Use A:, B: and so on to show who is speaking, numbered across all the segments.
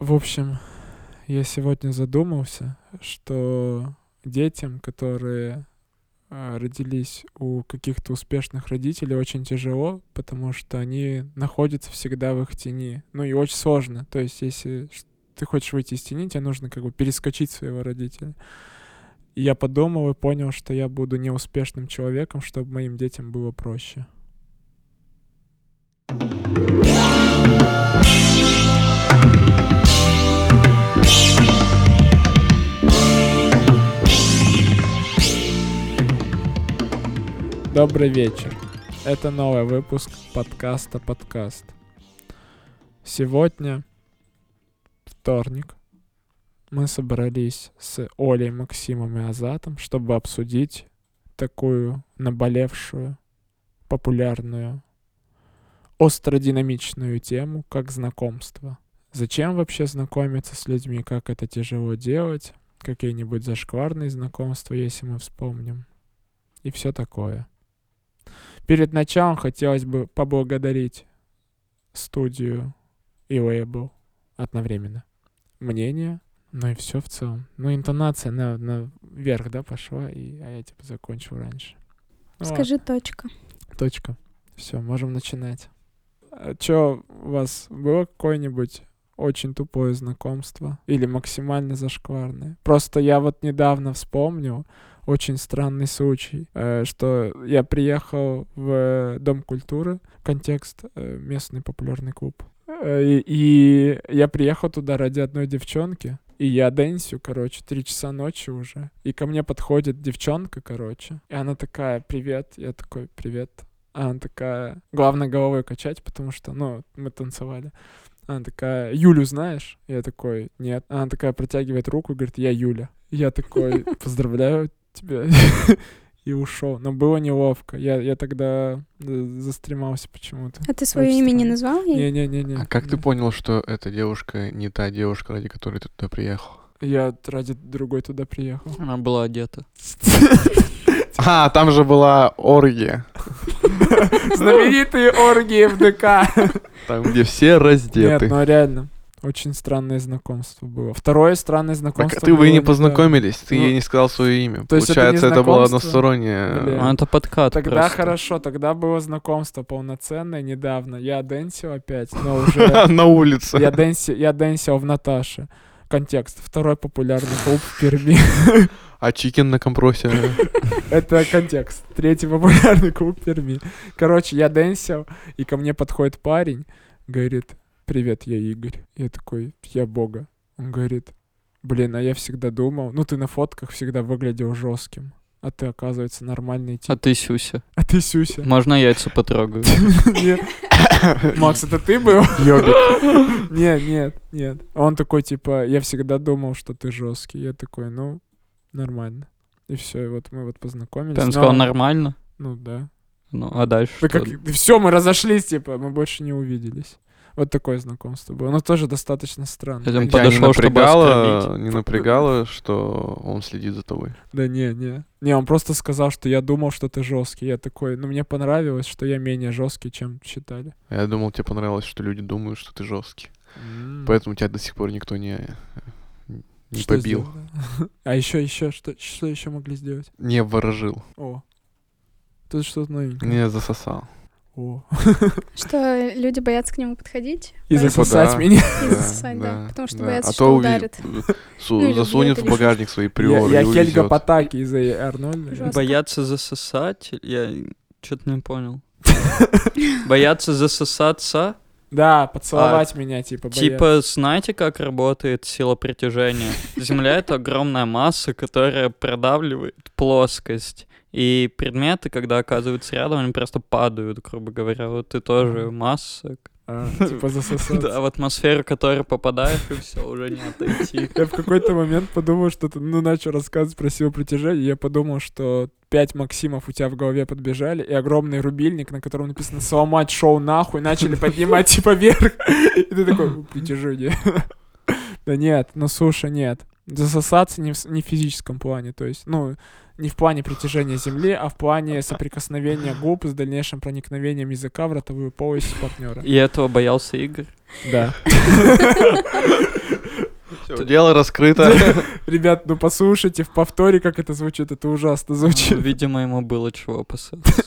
A: В общем, я сегодня задумался, что детям, которые а, родились у каких-то успешных родителей, очень тяжело, потому что они находятся всегда в их тени. Ну и очень сложно. То есть, если ты хочешь выйти из тени, тебе нужно как бы перескочить своего родителя. И я подумал и понял, что я буду неуспешным человеком, чтобы моим детям было проще. Добрый вечер. Это новый выпуск подкаста «Подкаст». Сегодня вторник. Мы собрались с Олей, Максимом и Азатом, чтобы обсудить такую наболевшую, популярную, остродинамичную тему, как знакомство. Зачем вообще знакомиться с людьми, как это тяжело делать, какие-нибудь зашкварные знакомства, если мы вспомним, и все такое. Перед началом хотелось бы поблагодарить студию и лейбл одновременно. Мнение, ну и все в целом. Ну, интонация на, на вверх, да, пошла, и, а я типа закончил раньше.
B: Ну, Скажи ладно. точка.
A: Точка. Все, можем начинать. А чё, у вас было какое-нибудь очень тупое знакомство? Или максимально зашкварное? Просто я вот недавно вспомнил, очень странный случай, э, что я приехал в Дом культуры, контекст, э, местный популярный клуб. Э, и, и я приехал туда ради одной девчонки, и я дэнсю, короче, три часа ночи уже. И ко мне подходит девчонка, короче. И она такая, привет. Я такой, привет. А она такая, главное головой качать, потому что, ну, мы танцевали. Она такая, Юлю знаешь? Я такой, нет. Она такая протягивает руку и говорит, я Юля. Я такой, поздравляю тебя. и ушел. Но было неловко. Я, я тогда застремался почему-то.
B: А ты свое имя не назвал
A: ей? Не-не-не.
C: А как ты понял, что эта девушка не та девушка, ради которой ты туда приехал?
A: Я ради другой туда приехал.
D: Она была одета.
C: А, там же была оргия.
A: Знаменитые оргии в ДК.
C: Там, где все раздеты.
A: Нет, ну реально. Очень странное знакомство было. Второе странное знакомство.
C: Так ты вы не познакомились, ты ну, ей не сказал свое имя. То Получается, это, это было одностороннее.
D: Блин. А это подкат.
A: Тогда
D: просто.
A: хорошо, тогда было знакомство полноценное недавно. Я dance ил опять, но уже.
C: На улице.
A: Я dance ил, я dance ил в Наташе. Контекст. Второй популярный клуб в Перми.
C: А Chicken на Компросе?
A: Это контекст. Третий популярный клуб в Перми. Короче, я дэнсил, и ко мне подходит парень, говорит, привет, я Игорь. Я такой, я Бога. Он говорит, блин, а я всегда думал, ну ты на фотках всегда выглядел жестким. А ты, оказывается, нормальный тип.
D: А ты Сюся.
A: А ты Сюся.
D: Можно яйца потрогаю?
A: Макс, это ты был? Йобик. Нет, нет, нет. Он такой, типа, я всегда думал, что ты жесткий. Я такой, ну, нормально. И все, и вот мы вот познакомились.
D: Ты сказал нормально?
A: Ну, да.
D: Ну, а дальше?
A: Все, мы разошлись, типа, мы больше не увиделись. Вот такое знакомство было. Оно тоже достаточно странно.
C: Я подошел, не напрягало, не напрягало, что он следит за тобой.
A: Да не, не. Не, он просто сказал, что я думал, что ты жесткий. Я такой, ну мне понравилось, что я менее жесткий, чем считали.
C: Я думал, тебе понравилось, что люди думают, что ты жесткий. Mm. Поэтому тебя до сих пор никто не не что побил.
A: А еще, еще, что, что еще могли сделать?
C: Не ворожил.
A: О. Тут что-то новенькое.
C: Не засосал.
A: О.
B: Что люди боятся к нему подходить.
A: И засосать меня.
B: И засосать, да. Потому что боятся, а что ударит.
C: Ну, засунет в багажник свои приоры
A: Я Хельга Потаки из Арнольда.
D: Боятся засосать? Я что-то не понял. Боятся засосаться?
A: Да, поцеловать а, меня, типа,
D: боятся. Типа, знаете, как работает сила притяжения? Земля — это огромная масса, которая продавливает плоскость. И предметы, когда оказываются рядом, они просто падают, грубо говоря. Вот ты тоже масса.
A: А, типа засосаться.
D: Да, в атмосферу, которая попадает, и все, уже не отойти.
A: Я в какой-то момент подумал, что ты, ну, начал рассказывать про силу притяжения, я подумал, что пять Максимов у тебя в голове подбежали, и огромный рубильник, на котором написано «Сломать шоу нахуй», начали поднимать типа вверх. И ты такой «Притяжение». Да нет, ну слушай, нет. Засосаться не в, не в физическом плане, то есть, ну, Не в плане притяжения Земли, а в плане соприкосновения губ с дальнейшим проникновением языка в ротовую полость партнера.
D: И этого боялся Игорь?
A: Да.
C: дело раскрыто.
A: Ребят, ну послушайте в повторе, как это звучит. Это ужасно звучит.
D: Ну, видимо, ему было чего опасаться.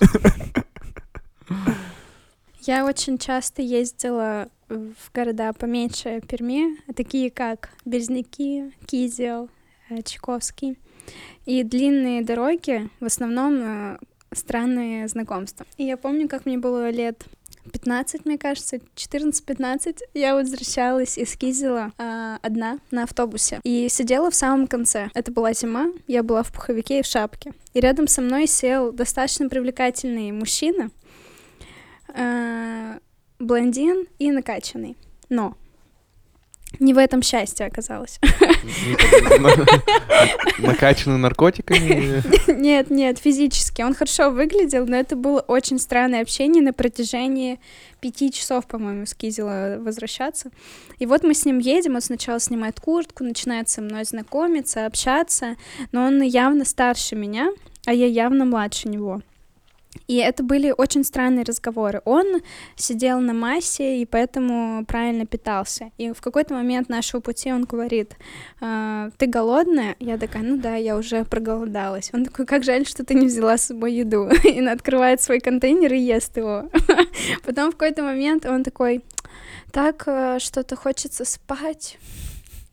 B: Я очень часто ездила в города поменьше Перми, такие как Березники, Кизел, э, Чайковский. И длинные дороги, в основном э, странные знакомства. И я помню, как мне было лет 15, мне кажется, 14-15, я возвращалась из Кизела э, одна на автобусе и сидела в самом конце. Это была зима, я была в пуховике и в шапке. И рядом со мной сел достаточно привлекательный мужчина, э, блондин и накачанный. Но не в этом счастье оказалось.
C: Накачанный наркотиками?
B: Нет, нет, физически. Он хорошо выглядел, но это было очень странное общение на протяжении пяти часов, по-моему, с Кизела возвращаться. И вот мы с ним едем, он сначала снимает куртку, начинает со мной знакомиться, общаться, но он явно старше меня, а я явно младше него. И это были очень странные разговоры. Он сидел на массе и поэтому правильно питался. И в какой-то момент нашего пути он говорит, «А, ты голодная? Я такая, ну да, я уже проголодалась. Он такой, как жаль, что ты не взяла с собой еду. И он открывает свой контейнер и ест его. Потом в какой-то момент он такой, так, э, что-то хочется спать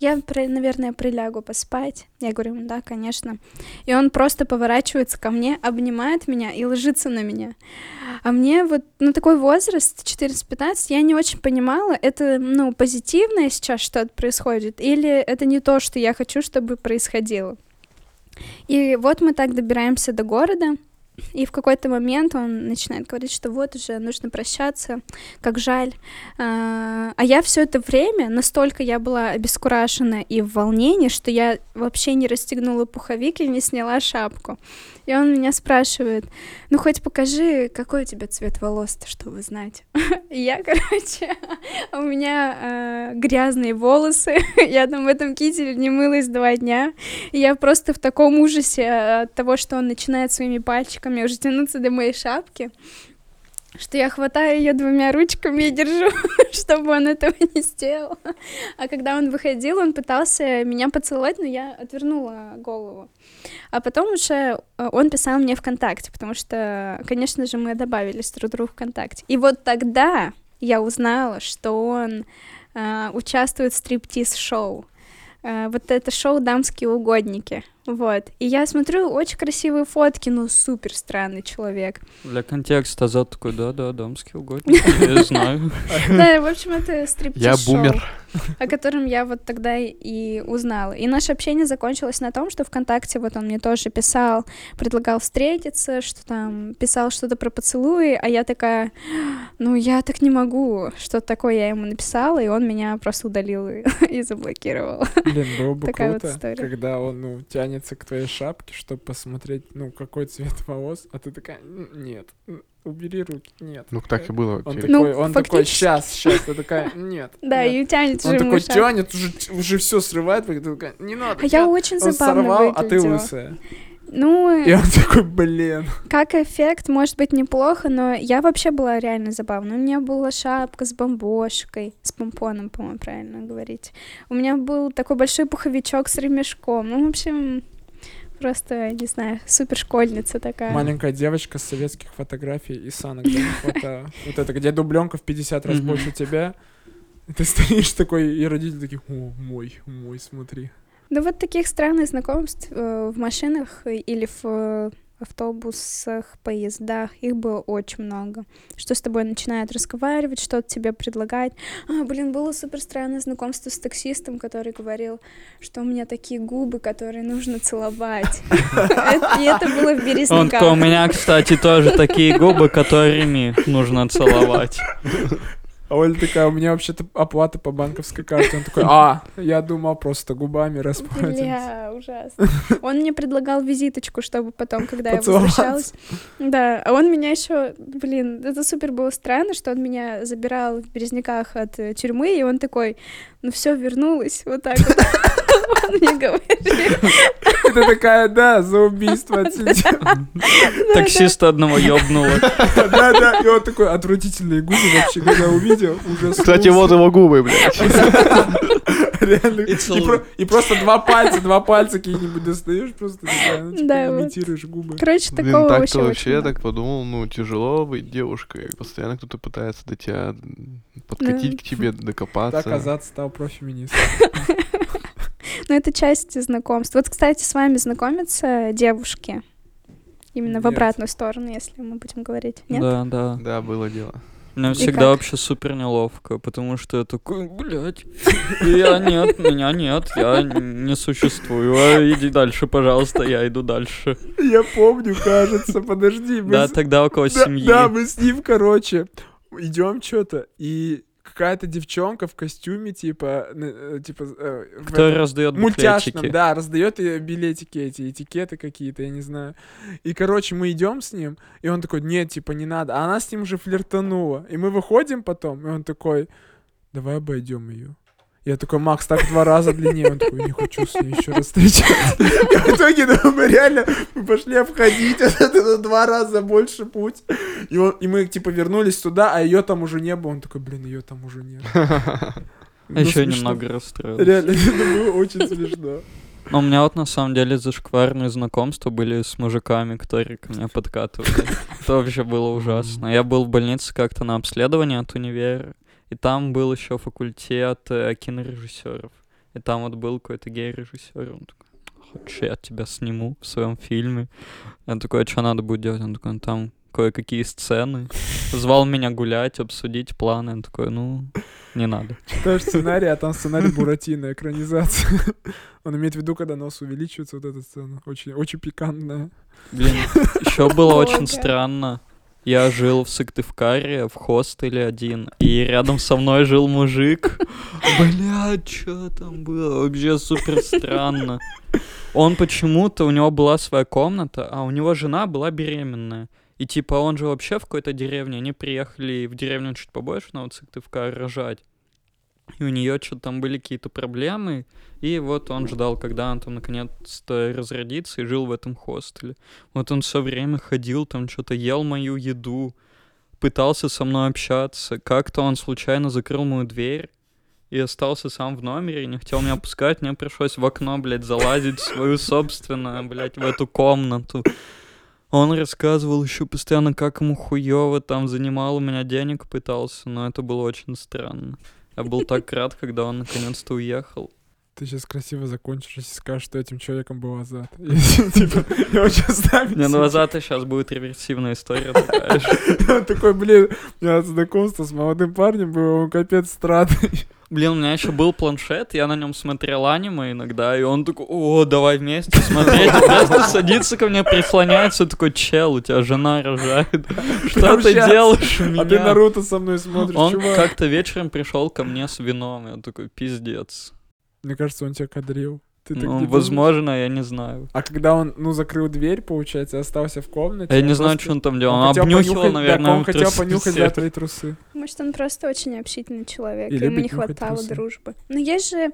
B: я, наверное, прилягу поспать. Я говорю, да, конечно. И он просто поворачивается ко мне, обнимает меня и ложится на меня. А мне вот, ну, такой возраст, 14-15, я не очень понимала, это, ну, позитивное сейчас что-то происходит, или это не то, что я хочу, чтобы происходило. И вот мы так добираемся до города, и в какой-то момент он начинает говорить, что вот уже нужно прощаться, как жаль. А, а я все это время, настолько я была обескуражена и в волнении, что я вообще не расстегнула пуховик и не сняла шапку. И он меня спрашивает, ну хоть покажи, какой у тебя цвет волос-то, чтобы знать. И я, короче, у меня э, грязные волосы, я там в этом кителе не мылась два дня, и я просто в таком ужасе от того, что он начинает своими пальчиками уже тянуться до моей шапки, что я хватаю ее двумя ручками и держу, чтобы он этого не сделал. А когда он выходил, он пытался меня поцеловать, но я отвернула голову. А потом уже э, он писал мне ВКонтакте, потому что, конечно же, мы добавились друг другу ВКонтакте. И вот тогда я узнала, что он э, участвует в стриптиз-шоу. Э, вот это шоу «Дамские угодники». Вот. И я смотрю, очень красивые фотки, ну, супер странный человек.
D: Для контекста Азат такой, да-да, дамский угодник, я знаю.
B: Да, в общем, это стриптиз
C: Я бумер.
B: О котором я вот тогда и узнала. И наше общение закончилось на том, что ВКонтакте вот он мне тоже писал, предлагал встретиться, что там, писал что-то про поцелуи, а я такая, ну, я так не могу. Что-то такое я ему написала, и он меня просто удалил и заблокировал.
A: Блин, было бы круто, когда он, ну, тянет тянется к твоей шапке, чтобы посмотреть, ну, какой цвет волос, а ты такая, нет, убери руки, нет.
C: Ну, так и было.
A: Он такой, ну, он такой, сейчас, сейчас, ты такая, нет.
B: Да, и тянет
A: Он такой тянет, уже, уже все срывает, ты такая, не надо.
B: А я очень забавно
A: сорвал, а ты лысая.
B: Ну,
A: и он такой, блин.
B: Как эффект, может быть, неплохо, но я вообще была реально забавна. У меня была шапка с бомбошкой, с помпоном, по-моему, правильно говорить. У меня был такой большой пуховичок с ремешком. Ну, в общем, просто, не знаю, супер школьница такая.
A: Маленькая девочка с советских фотографий и санок. Вот это, где дубленка в 50 раз больше тебя. Ты стоишь такой, и родители такие, о, мой, мой, смотри.
B: Да вот таких странных знакомств э, в машинах или в э, автобусах, поездах, их было очень много. Что с тобой начинают разговаривать, что-то тебе предлагать. А, блин, было супер странное знакомство с таксистом, который говорил, что у меня такие губы, которые нужно целовать. И это было в Березняках.
D: У меня, кстати, тоже такие губы, которыми нужно целовать.
A: А Оля такая, у меня вообще-то оплата по банковской карте. Он такой, а, я думал, просто губами расплатимся.
B: Бля, ужасно. Он мне предлагал визиточку, чтобы потом, когда я возвращалась... Да, а он меня еще, блин, это супер было странно, что он меня забирал в Березняках от э, тюрьмы, и он такой, ну все, вернулась, вот так вот. мне говори.
A: И ты такая, да, за убийство.
D: Таксиста одного ёбнуло.
A: Да, да. И он такой отвратительные губы вообще, когда увидел, уже
C: Кстати, вот его губы, блядь.
A: Реально.
D: И
A: просто два пальца, два пальца какие-нибудь достаешь, просто типа, имитируешь губы.
B: Короче, такого вообще
C: вообще, я так подумал, ну, тяжело быть девушкой. Постоянно кто-то пытается до тебя подкатить к тебе, докопаться.
A: Так Азат стал профеминистом.
B: Ну, это часть знакомств. Вот, кстати, с вами знакомятся девушки. Именно в
A: Нет.
B: обратную сторону, если мы будем говорить. Нет?
D: Да, да.
C: Да, было дело.
D: Мне
B: И
D: всегда
B: как?
D: вообще супер неловко, потому что я такой, блядь, я нет, меня нет, я не существую. А Иди дальше, пожалуйста, я иду дальше.
A: Я помню, кажется, подожди. мы
D: Да,
A: с-
D: тогда около
A: Да,
D: семьи.
A: да, мы с ним, короче, идем что-то, и какая-то девчонка в костюме, типа, э, типа, э,
D: Кто
A: этом
D: раздает
A: мультяшном, да, раздает билетики эти, этикеты какие-то, я не знаю. И, короче, мы идем с ним, и он такой, нет, типа, не надо. А она с ним уже флиртанула. И мы выходим потом, и он такой, давай обойдем ее. Я такой, Макс, так два раза длиннее. Он такой, не хочу с ней еще раз встречаться. В итоге ну, мы реально мы пошли обходить вот это в два раза больше путь. И, он, и мы, типа, вернулись туда, а ее там уже не было. Он такой, блин, ее там уже нет. Ну,
D: еще немного расстроился.
A: Реально, это было очень смешно.
D: Но у меня вот на самом деле зашкварные знакомства были с мужиками, которые ко мне подкатывали. Это вообще было ужасно. Я был в больнице как-то на обследовании от универа, и там был еще факультет э, кинорежиссеров. И там вот был какой-то гей-режиссер. Он такой, хочешь, я тебя сниму в своем фильме? Я такой, а что надо будет делать? Он такой, «Ну, там кое-какие сцены. Звал меня гулять, обсудить планы. Я такой, ну, не надо.
A: Читаешь сценарий, а там сценарий Буратино, экранизация. Он имеет в виду, когда нос увеличивается, вот эта сцена. Очень, очень пикантная.
D: Блин, еще было очень странно. Я жил в Сыктывкаре, в хостеле один, и рядом со мной жил мужик. Блядь, что там было? Вообще супер странно. Он почему-то, у него была своя комната, а у него жена была беременная. И типа он же вообще в какой-то деревне, они приехали в деревню чуть побольше, на вот Сыктывкар рожать. И у нее что-то там были какие-то проблемы, и вот он ждал, когда он там наконец-то разродится и жил в этом хостеле. Вот он все время ходил, там что-то ел мою еду, пытался со мной общаться. Как-то он случайно закрыл мою дверь и остался сам в номере не хотел меня пускать. Мне пришлось в окно, блядь, залазить свою собственную, блядь, в эту комнату. Он рассказывал еще постоянно, как ему хуёво там занимал у меня денег, пытался, но это было очень странно. Я был так рад, когда он наконец-то уехал.
A: Ты сейчас красиво закончишь, если скажешь, что этим человеком был Азат. Типа, его сейчас ставить.
D: Не, ну Азата сейчас будет реверсивная история такая.
A: Он такой, блин, у меня знакомство с молодым парнем было, он капец странный.
D: Блин, у меня еще был планшет, я на нем смотрел аниме иногда, и он такой, о, давай вместе смотреть. Просто садится ко мне, прислоняется, такой, чел, у тебя жена рожает. Что ты делаешь у
A: А ты
D: меня?
A: Наруто со мной смотришь,
D: Он как-то вечером пришел ко мне с вином, он такой, пиздец.
A: Мне кажется, он тебя кадрил. Ты так
D: Ну,
A: не думаешь?
D: возможно, я не знаю.
A: А когда он, ну, закрыл дверь, получается, остался в комнате...
D: Я не
A: он
D: знаю,
A: просто-
D: что он там делал. Он
A: хотел
D: обнюхивал,
A: понюхать-
D: наверное,
A: да, он хотел
D: трусы
A: понюхать, да, твои трусы.
B: Может, он просто очень общительный человек,
A: И
B: ему не хватало
A: трусы.
B: дружбы. Но есть же,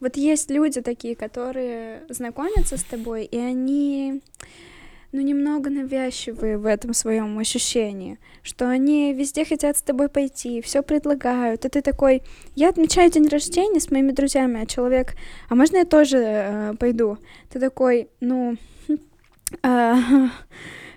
B: вот есть люди такие, которые знакомятся с тобой, и они, ну, немного навязчивые в этом своем ощущении, что они везде хотят с тобой пойти, все предлагают, и ты такой, я отмечаю день рождения с моими друзьями, а человек, а можно я тоже э, пойду? Ты такой, ну, а,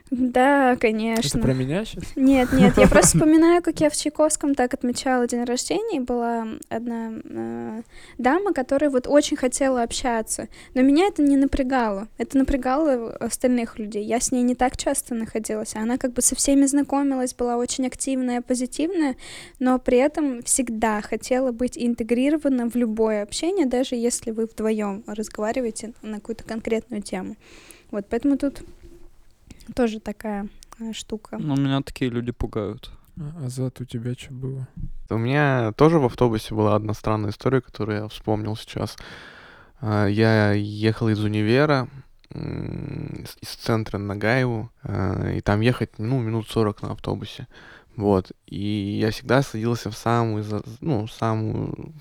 B: да,
A: Это
B: конечно.
A: про меня сейчас?
B: Нет, нет, я просто вспоминаю, как я в Чайковском так отмечала день рождения, и была одна э, дама, которая вот очень хотела общаться, но меня это не напрягало, это напрягало остальных людей, я с ней не так часто находилась, она как бы со всеми знакомилась, была очень активная, позитивная, но при этом всегда хотела быть интегрирована в любое общение, даже если вы вдвоем разговариваете на какую-то конкретную тему. Вот, поэтому тут тоже такая э, штука.
D: Ну, меня такие люди пугают.
A: А, Азат, у тебя что было?
C: У меня тоже в автобусе была одна странная история, которую я вспомнил сейчас. А, Я ехал из универа, из центра на Гаеву, а, и там ехать, ну, минут 40 на автобусе. Вот. И я всегда садился в самую, ну, самую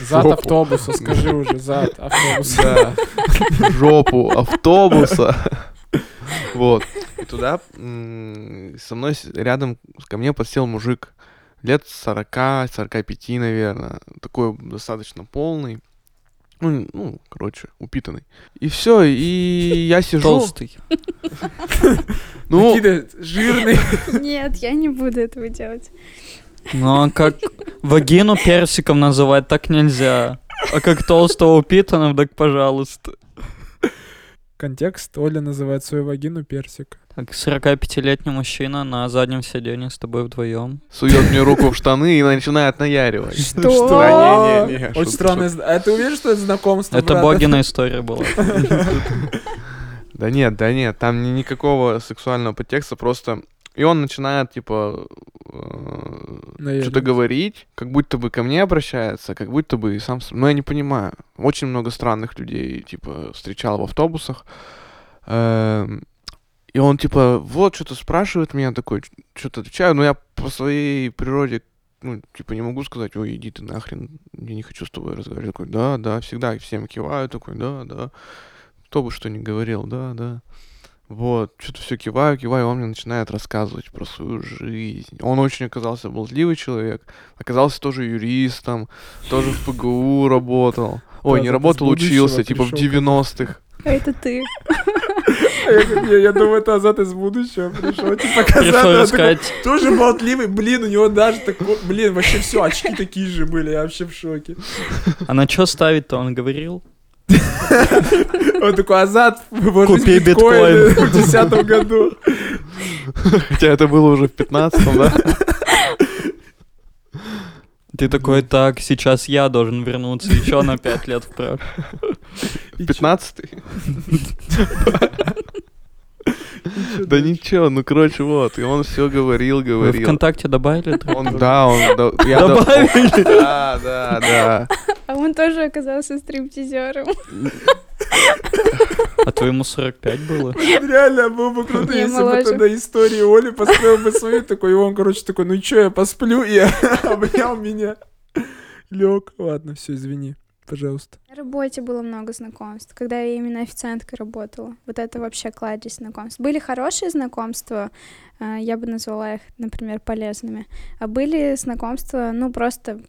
A: Зад
C: Жопу.
A: автобуса, скажи уже, зад автобуса.
C: Да, жопу автобуса. Вот. И туда со мной рядом ко мне подсел мужик лет 40-45, наверное. Такой достаточно полный. Ну, ну, короче, упитанный. И все, и я сижу.
D: Толстый.
C: Ну,
A: жирный.
B: Нет, я не буду этого делать.
D: Ну, а как вагину персиком называть, так нельзя. А как толстого упитанного, так пожалуйста.
A: Контекст. Оля называет свою вагину персик.
D: Так, 45-летний мужчина на заднем сиденье с тобой вдвоем.
C: сует мне руку в штаны и начинает наяривать.
B: Что?
C: Да, не, не, не,
A: Очень странное... А ты уверен, что это знакомство,
D: Это
A: брат?
D: Богина история была.
C: Да нет, да нет, там ни- никакого сексуального подтекста, просто... И он начинает, типа, э, что-то говорить, как будто бы ко мне обращается, как будто бы и сам... с- Ну, я не понимаю. Очень много странных людей, типа, встречал в автобусах. И он, типа, вот, что-то спрашивает меня, такой, что-то отвечаю, но я по своей природе, ну, типа, не могу сказать, ой, иди ты нахрен, я не хочу с тобой разговаривать. Такой, да, да, всегда всем киваю, такой, да, да. Кто бы что ни говорил, да, да. Вот, что-то все киваю, киваю, он мне начинает рассказывать про свою жизнь. Он очень оказался болтливый человек, оказался тоже юристом, тоже в ПГУ работал. Ой,
A: Да,
C: не работал, учился, типа в
A: пришёл к
C: 90-х.
B: А это ты.
A: Я, думаю, это Азат из будущего пришел. Типа,
D: Пришел искать.
A: тоже болтливый. Блин, у него даже такой... Блин, вообще все, очки такие же были, я вообще в шоке.
D: А на что ставить-то, он говорил?
A: Он такой, Азат,
D: Купи биткоин.
A: в 2010 году.
C: Хотя это было уже в 15-м, да?
D: Ты такой, так, сейчас я должен вернуться еще на 5 лет вправо.
A: И чё?
C: 15-й?
A: И чё
C: Да
A: дальше?
C: ничего, ну короче, вот. И он все говорил,
D: Вы
C: говорил.
D: ВКонтакте добавили?
C: Он, да, он... да, я до-
D: Добавили?
C: Да, да, да.
B: А он тоже оказался стриптизером.
D: А твоему 45 было?
A: Реально было бы круто,
B: Не,
A: если бы на истории Оли построил бы свою такой, и он, короче, такой, ну чё, я посплю, и обнял меня. Лег. Ладно, все, извини, пожалуйста.
B: На работе было много знакомств, когда я именно официанткой работала. Вот это вообще кладезь знакомств. Были хорошие знакомства, а, я бы назвала их, например, полезными. А были знакомства, ну, просто,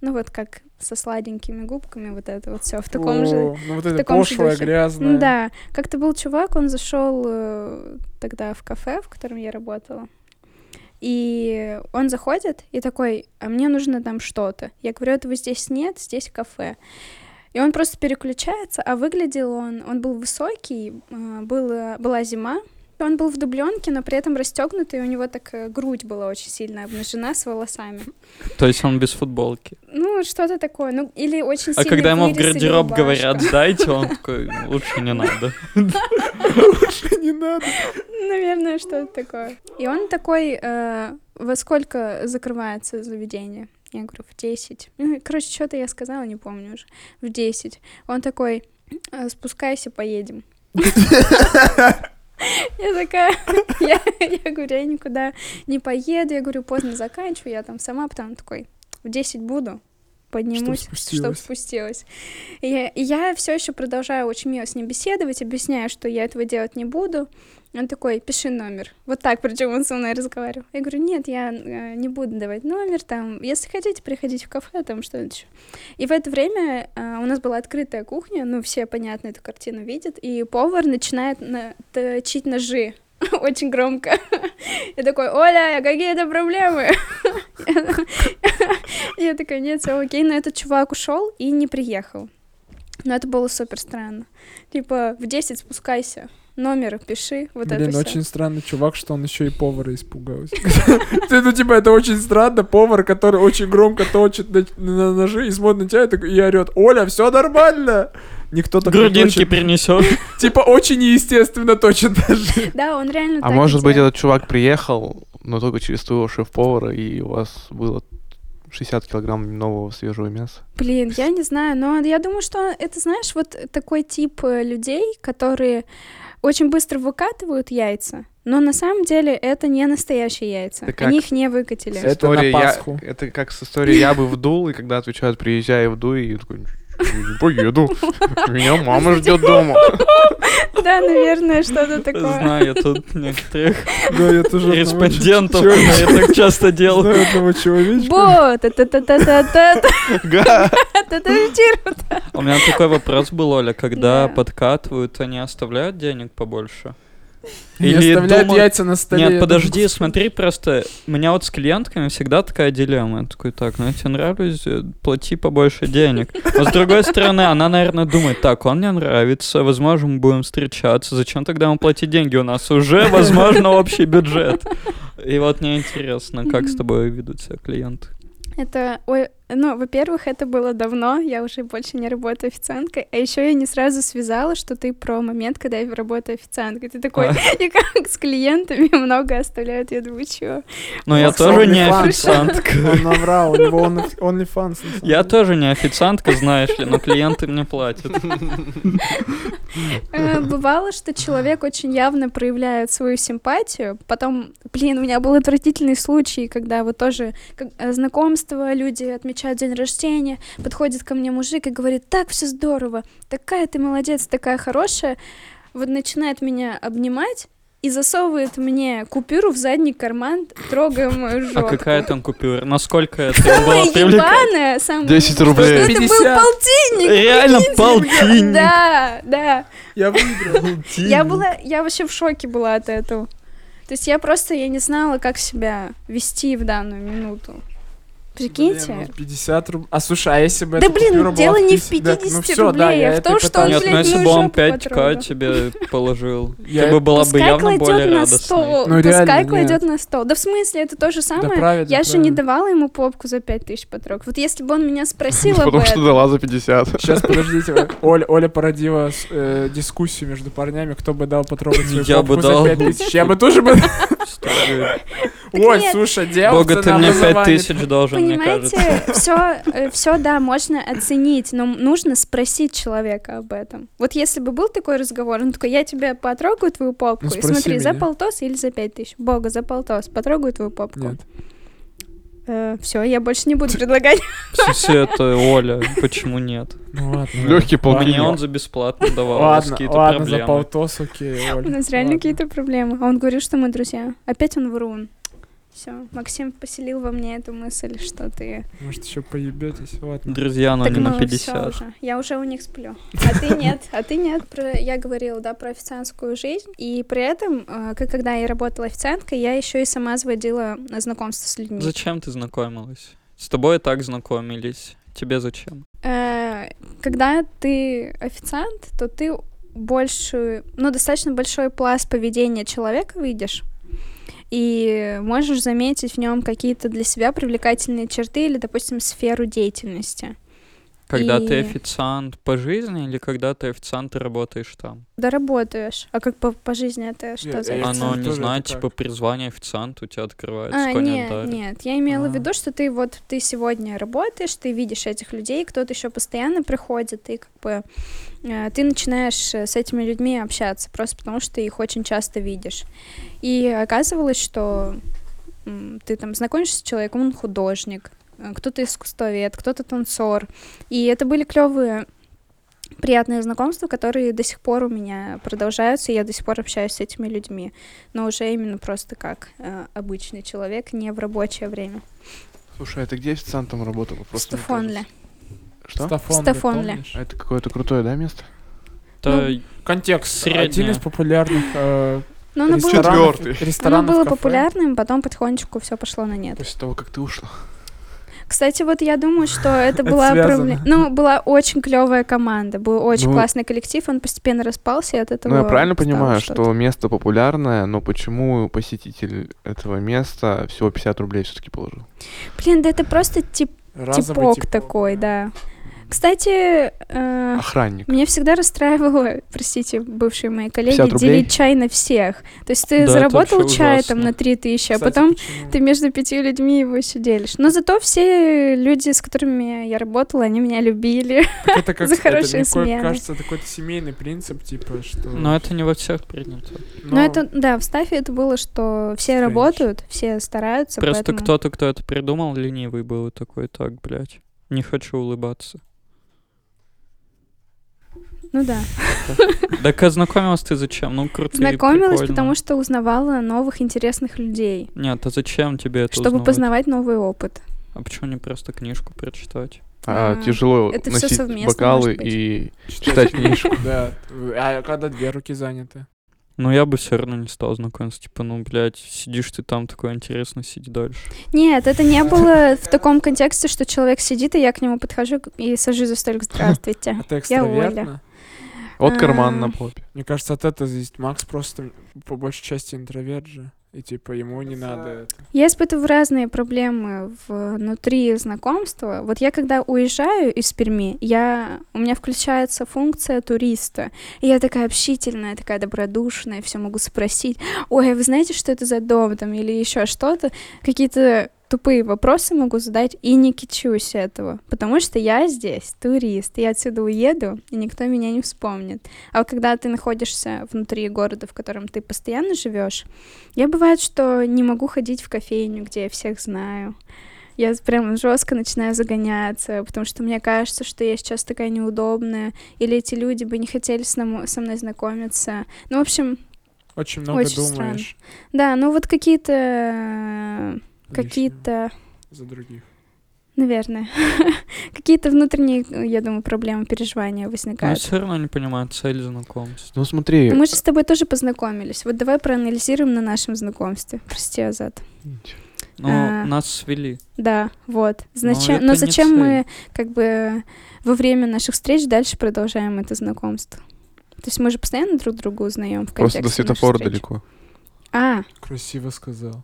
B: ну, вот как со сладенькими губками, вот это вот все в таком же...
A: О, Ну вот это
B: таком же
A: пошлое,
B: духе.
A: грязное.
B: Да, как-то был чувак, он зашел э, тогда в кафе, в котором я работала. И он заходит и такой, а мне нужно там что-то. Я говорю, этого здесь нет, здесь кафе. И он просто переключается, а выглядел он, он был высокий, э, было, была зима, он был в дубленке, но при этом расстегнутый, и у него так э, грудь была очень сильно обнажена с волосами.
D: То есть он без футболки.
B: Ну, что-то такое. Ну, или очень
D: А
B: сильный
D: когда ему в гардероб говорят, сдайте, он такой, лучше не надо.
A: Лучше не надо.
B: Наверное, что-то такое. И он такой, э, во сколько закрывается заведение? Я говорю, в 10. Ну, короче, что-то я сказала, не помню уже. В 10. Он такой, «Э, спускайся, поедем. Я такая, я, я говорю, я никуда не поеду, я говорю, поздно заканчиваю, я там сама, потом такой, в 10 буду, поднимусь, чтобы
A: спустилась.
B: спустилась. И я, и я все еще продолжаю очень мило с ним беседовать, объясняю, что я этого делать не буду. Он такой, пиши номер. Вот так, причем он со мной разговаривал. Я говорю, нет, я э, не буду давать номер, там, если хотите, приходите в кафе, там, что-нибудь еще. И в это время э, у нас была открытая кухня, ну, все, понятно, эту картину видят, и повар начинает на- точить ножи очень громко. И такой, Оля, какие-то проблемы? Я такая, нет, все окей, но этот чувак ушел и не приехал. Но это было супер странно. Типа, в 10 спускайся, номер пиши, вот
A: Блин,
B: это всё.
A: очень странный чувак, что он еще и повара испугался. Ты, ну, типа, это очень странно. Повар, который очень громко точит на, ножи и смотрит на тебя и, орет, Оля, все нормально. Никто так
D: Грудинки
A: точит.
D: принесешь.
A: Типа, очень неестественно точит ножи.
B: Да, он реально
C: А может быть, этот чувак приехал, но только через твоего шеф-повара, и у вас было 60 килограмм нового свежего мяса?
B: Блин, я не знаю, но я думаю, что это, знаешь, вот такой тип э, людей, которые очень быстро выкатывают яйца, но на самом деле это не настоящие яйца.
C: Это как?
B: Они их не выкатили.
A: Это
C: История
A: на
C: я-
A: Пасху.
C: Это как с историей «Я бы вдул», и когда отвечают «Приезжай, вдуй», и я такой «Не поеду, меня мама ждет дома».
B: Да, наверное, что-то такое.
D: Знаю тут некоторых
A: Да, я тоже
D: респондентов, я так часто делал.
A: Знаю одного человечка.
B: Бо,
D: У меня такой вопрос был, Оля, когда
B: Да.
D: подкатывают, они оставляют денег побольше?
A: Не
D: Или
A: оставляют
D: думают-
A: яйца на столе.
D: Нет, подожди,
A: думаю,
D: смотри, просто у меня вот с клиентками всегда такая дилемма. Я такой, так, ну я тебе нравлюсь, э, плати побольше денег. Но с другой стороны, она, наверное, думает, так, он мне нравится, возможно, мы будем встречаться, зачем тогда ему платить деньги? У нас уже, возможно, общий бюджет. И вот мне интересно, как с тобой ведут себя клиенты.
B: Это, ой, ну, во-первых, это было давно, я уже больше не работаю официанткой, а еще я не сразу связала, что ты про момент, когда я работаю официанткой. Ты такой,
D: А.
B: и как с клиентами много оставляют, я думаю, чё?
D: Но я тоже не официантка.
A: Он наврал, у него only- OnlyFans.
D: Я тоже не официантка, знаешь ли, но клиенты мне платят.
B: Э, Бывало, что человек очень явно проявляет свою симпатию. Потом, блин, у меня был отвратительный случай, когда вот тоже э, знакомство, люди отмечают день рождения, подходит ко мне мужик и говорит, так, все здорово, такая ты молодец, такая хорошая. Вот начинает меня обнимать и засовывает мне купюру в задний карман, трогая мою
D: А
B: жопу.
D: какая там купюра? Насколько это было привлекательно?
B: самая...
C: 10
B: Что
C: рублей.
B: это был
A: 50.
B: полтинник,
D: Реально полтинник.
B: Да, да.
A: Я выиграл.
B: Я была, я вообще в шоке была от этого. То есть я просто, я не знала, как себя вести в данную минуту. Прикиньте?
A: Блин, ну, 50 рублей. А слушай, а если бы
B: Да блин, дело не в
A: 50 да,
B: 50
A: ну да,
B: рублей,
A: я
B: а в том, что он,
D: Нет, ну если бы он
B: жопу
D: 5к
B: потрогал.
D: тебе положил,
A: Я-
D: тебе была бы
B: Пускай
D: явно
B: кладет
D: более
B: на
D: радостной.
A: Ну,
B: пускай кладет на стол. Да в смысле, это то же самое.
A: правильно,
B: я же не давала ему попку за 5000 потрогать. Вот если бы он меня спросил об
C: Потому что дала за 50.
A: Сейчас, подождите, Оля, Оля породила э, дискуссию между парнями, кто бы дал потрогать свою
D: Я бы
A: попку
D: дал.
A: за 5000. Я бы тоже бы... Ой, слушай, дело
D: Бога, ты мне 5000 должен.
B: Понимаете, все, все, да, можно оценить, но нужно спросить человека об этом. Вот если бы был такой разговор, он такой, я тебя потрогаю твою попку,
A: Ну,
B: и смотри, за
A: меня.
B: полтос или за пять тысяч. Бога, за полтос, потрогаю твою попку.
A: Нет.
B: все, я больше не буду предлагать.
D: Все это Оля, почему нет?
A: Ну ладно.
C: Полтинник.
D: Мне он за бесплатно давал, у
A: Ладно,
D: какие-то
A: ладно, за
D: проблемы.
A: полтос, окей,
B: У
A: Оля.
B: нас реально
A: ладно.
B: какие-то проблемы. А он говорит, что мы друзья. Опять он врун. Все, Максим поселил во мне эту мысль, что ты...
A: Может, еще поебетесь, ладно.
D: Друзья, но
B: так
D: не на
B: ну, всё
D: 50.
B: уже. Я уже у них сплю. А ты нет, а ты нет. Про- Я говорила, да, про официантскую жизнь. И при этом, э, как когда я работала официанткой, я еще и сама заводила знакомство с людьми.
D: Зачем ты знакомилась? С тобой и так знакомились. Тебе зачем?
B: Э, Когда ты официант, то ты больше, ну, достаточно большой пласт поведения человека видишь, и можешь заметить в нем какие-то для себя привлекательные черты или, допустим, сферу деятельности.
D: Когда ты
B: И-
D: официант по жизни или когда ты официант и работаешь там?
B: Да работаешь. А как по, по жизни это что
A: Я-
B: за
A: я
D: Оно,
B: официант?
D: не знаю, типа призвание официант у тебя открывается
B: А, нет,
D: дарит.
B: нет, я имела в
A: А.
B: виду, что ты вот, ты сегодня работаешь, ты видишь этих людей, кто-то еще постоянно приходит, и как бы ты начинаешь э, с этими людьми общаться, просто потому что ты их очень часто видишь. И оказывалось, что ты там знакомишься с человеком, он художник, э, кто-то искусствовед, кто-то танцор, и это были клевые приятные знакомства, которые до сих пор у меня продолжаются, и я до сих пор общаюсь с этими людьми, но уже именно просто как э, обычный человек, не в рабочее время.
C: Слушай, а ты где официантом работала? Просто кажется. Что?
A: Стафонли,
B: Стафонли.
A: помнишь?
C: А это какое-то крутое, да, место?
D: Да,
A: Контекст. Один
D: Средняя.
A: из популярных э,
B: Но оно было,
A: ресторанов,
C: Четвёртый.
B: оно
A: ресторанов,
B: было
A: кафе.
B: популярным, потом потихонечку все пошло на нет.
C: После того, как ты ушла.
B: Кстати, вот я думаю, что это
A: Это
B: была
A: связано.
B: проблема. Ну, была очень клевая команда, был очень
C: Ну,
B: классный коллектив, он постепенно распался, и от этого.
C: Ну, я правильно
B: стало
C: понимаю,
B: что-то.
C: что место популярное, но почему посетитель этого места всего 50 рублей все-таки положил?
B: Блин, да это просто тип
A: Разовый
B: типок
A: типок,
B: такой,
A: да.
B: Кстати, э,
C: Охранник.
B: меня всегда расстраивало, простите, бывшие мои коллеги,
C: 50 рублей?
B: делить чай на всех. То есть ты
D: Да, это
B: заработал чай там на 3000, а потом
A: почему?
B: ты между пятью людьми его еще делишь. Но зато все люди, с которыми я работала, они меня любили.
A: Так это как
B: за
A: это
B: хорошие
A: мне ко-
B: смены.
A: кажется, это какой-то семейный принцип, типа, что...
D: Но это не во всех принято.
B: Но это, да, в Стафе это было, что все
A: Strange.
B: работают, все стараются,
D: Просто
B: поэтому...
D: кто-то, кто это придумал, ленивый был и такой, так, блядь, не хочу улыбаться.
B: Ну да.
D: Так ознакомилась ты зачем? Ну, круто
B: Знакомилась, потому что узнавала новых интересных людей,
D: Нет, а зачем тебе это
B: чтобы познавать новый опыт.
D: А почему не просто книжку прочитать?
C: А,
B: А,
C: тяжело
B: это
C: носить
B: совместно,
C: бокалы и читать книжку.
A: Да. А когда две руки заняты?
D: Ну, я бы все равно не стал знакомиться. Типа, ну, блядь, сидишь ты там, такой интересно, сиди дальше.
B: Нет, это не было в таком контексте, что человек сидит, и я к нему подхожу и сажусь за столик. Здравствуйте.
A: Это
B: Я Оля.
A: Экстравертно?
C: Вот карман
B: А.
C: на попе.
A: Мне кажется, от этого зависит. Макс просто по большей части интроверт же. И типа ему не надо это.
B: Я испытываю разные проблемы внутри знакомства. Вот я когда уезжаю из Перми, я, у меня включается функция туриста. И я такая общительная, такая добродушная, все могу спросить. Ой, а вы знаете, что это за дом там или еще что-то? Какие-то тупые вопросы могу задать и не кичусь этого, потому что я здесь турист, я отсюда уеду, и никто меня не вспомнит. А вот когда ты находишься внутри города, в котором ты постоянно живешь, я бывает, что не могу ходить в кофейню, где я всех знаю. Я прям жестко начинаю загоняться, потому что мне кажется, что я сейчас такая неудобная, или эти люди бы не хотели со мной знакомиться. Ну, в общем,
A: Очень много
B: Очень странно.
A: думаешь.
B: да, ну вот какие-то какие-то,
A: За других.
B: наверное, какие-то внутренние, я думаю, проблемы, переживания
D: Но я
B: возникают.
D: все равно не понимаю цель знакомства.
C: Ну смотри.
B: Но мы же с тобой тоже познакомились. Вот давай проанализируем на нашем знакомстве. Прости, Азат.
D: Ну,
B: А.
D: нас свели.
B: Да, вот.
D: Но
B: Зачем,
D: это
B: но
D: не
B: зачем мы как бы во время наших встреч дальше продолжаем это знакомство? То есть мы же постоянно друг друга узнаем в
C: Просто
B: контексте
C: до
B: наших
C: светофора далеко.
B: А,
A: Красиво сказал.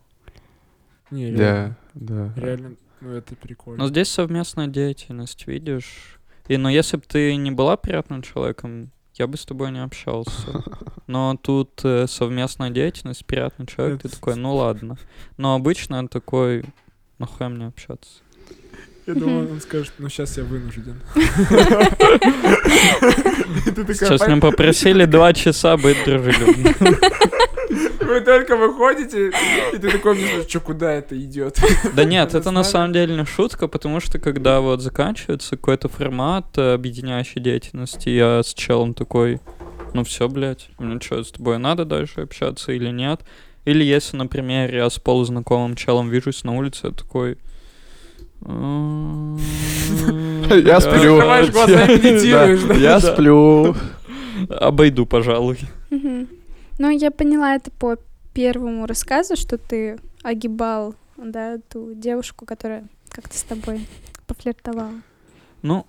A: Не,
C: Да,
A: реально.
C: да.
A: Реально, ну это прикольно.
D: Но здесь совместная деятельность, видишь? И, ну, если бы ты не была приятным человеком, я бы с тобой не общался. Но тут э, совместная деятельность, приятный человек, ты такой, ну ладно. Но обычно он такой, нахуй мне общаться.
A: Я думал, он скажет, ну сейчас я вынужден.
D: Сейчас меня попросили два часа быть дружелюбным.
A: Вы только выходите, и ты такой, что куда это идет?
D: Да нет,
A: Это
D: на самом деле не шутка, потому что когда вот заканчивается какой-то формат э, объединяющей деятельности, я с челом такой, ну все, блядь, мне что, с тобой надо дальше общаться или нет? Или если, например, я с полузнакомым челом вижусь на улице, я такой... «М,
C: Я сплю. Я сплю.
D: Обойду, пожалуй.
B: Ну я поняла это по первому рассказу, что ты огибал, да, ту девушку, которая как-то с тобой пофлиртовала.
D: Ну,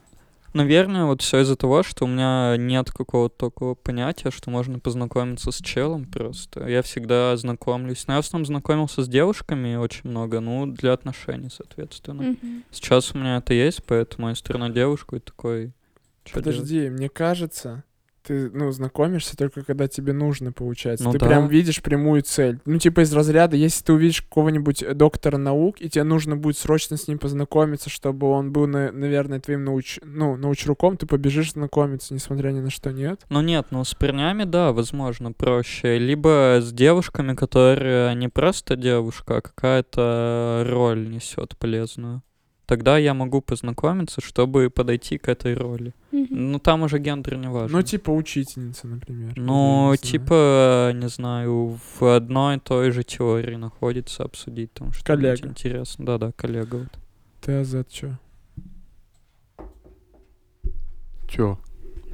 D: наверное, вот все из-за того, что у меня нет какого-то такого понятия, что можно познакомиться с челом просто. Я всегда знакомлюсь. Но я в основном знакомился с девушками очень много, ну, для отношений, соответственно.
B: Мгм.
D: Сейчас у меня это есть, поэтому я смотрю на девушку и такой... «Чё делать?»
A: Подожди, мне кажется, ты, ну, знакомишься только когда тебе нужно, получается.
D: Ну
A: ты
D: да.
A: прям видишь прямую цель. Ну, типа из разряда, если ты увидишь какого-нибудь э, доктора наук, и тебе нужно будет срочно с ним познакомиться, чтобы он был, на- наверное, твоим науч... ну, научруком, ты побежишь знакомиться, несмотря ни на что, нет?
D: Ну нет, ну с парнями, да, возможно, проще. Либо с девушками, которые не просто девушка, а какая-то роль несет полезную. Тогда я могу познакомиться, чтобы подойти к этой роли.
B: Мгм.
D: Ну там уже гендер не важен.
A: Ну, типа учительница, например.
D: Ну,
A: не знаю.
D: типа, не знаю, в одной и той же теории находится обсудить там что-нибудь
A: Коллега.
D: интересно. Да-да, коллега. Вот.
A: Ты, Азат, чё?
C: Чё?